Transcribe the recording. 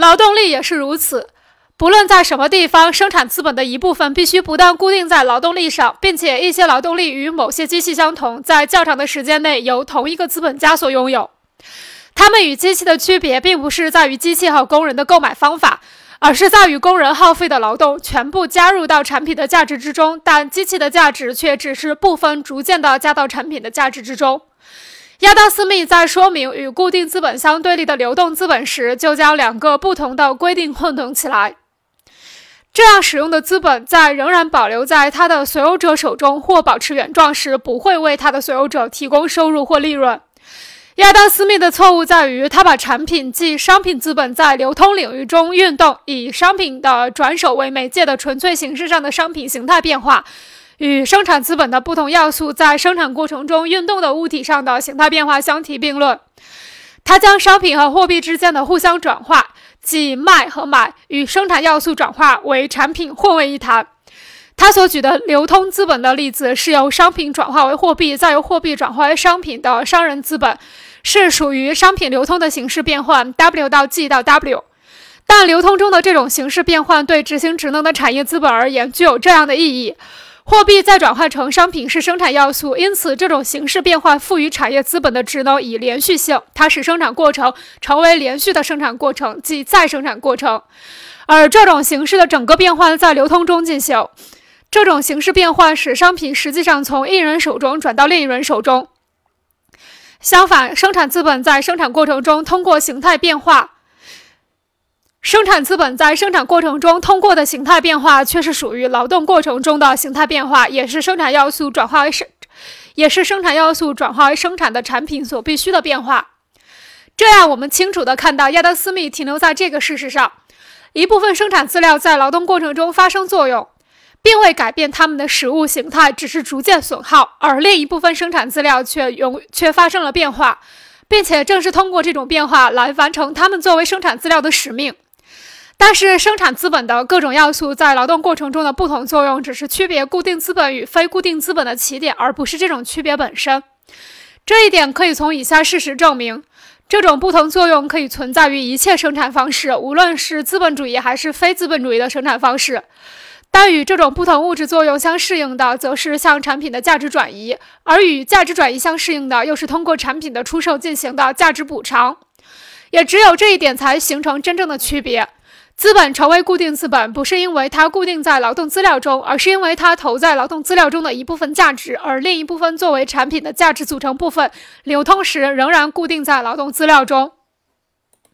劳动力也是如此。不论在什么地方，生产资本的一部分必须不断固定在劳动力上，并且一些劳动力与某些机器相同，在较长的时间内由同一个资本家所拥有。它们与机器的区别，并不是在于机器和工人的购买方法，而是在于工人耗费的劳动全部加入到产品的价值之中，但机器的价值却只是部分逐渐地加到产品的价值之中。亚当·斯密在说明与固定资本相对立的流动资本时，就将两个不同的规定混同起来。这样使用的资本，在仍然保留在它的所有者手中或保持原状时，不会为它的所有者提供收入或利润。亚当·斯密的错误在于，他把产品即商品资本在流通领域中运动，以商品的转手为媒介的纯粹形式上的商品形态变化，与生产资本的不同要素在生产过程中运动的物体上的形态变化相提并论。他将商品和货币之间的互相转化。即卖和买与生产要素转化为产品混为一谈。他所举的流通资本的例子是由商品转化为货币，再由货币转化为商品的商人资本，是属于商品流通的形式变换 W 到 G 到 W。但流通中的这种形式变换对执行职能的产业资本而言具有这样的意义。货币再转换成商品是生产要素，因此这种形式变换赋予产业资本的职能以连续性，它使生产过程成为连续的生产过程，即再生产过程。而这种形式的整个变换在流通中进行，这种形式变换使商品实际上从一人手中转到另一人手中。相反，生产资本在生产过程中通过形态变化。生产资本在生产过程中通过的形态变化，却是属于劳动过程中的形态变化，也是生产要素转化为生，也是生产要素转化为生产的产品所必须的变化。这样，我们清楚地看到亚当·斯密停留在这个事实上：一部分生产资料在劳动过程中发生作用，并未改变它们的实物形态，只是逐渐损耗；而另一部分生产资料却永却发生了变化，并且正是通过这种变化来完成它们作为生产资料的使命。但是，生产资本的各种要素在劳动过程中的不同作用，只是区别固定资本与非固定资本的起点，而不是这种区别本身。这一点可以从以下事实证明：这种不同作用可以存在于一切生产方式，无论是资本主义还是非资本主义的生产方式。但与这种不同物质作用相适应的，则是向产品的价值转移；而与价值转移相适应的，又是通过产品的出售进行的价值补偿。也只有这一点，才形成真正的区别。资本成为固定资本，不是因为它固定在劳动资料中，而是因为它投在劳动资料中的一部分价值，而另一部分作为产品的价值组成部分，流通时仍然固定在劳动资料中。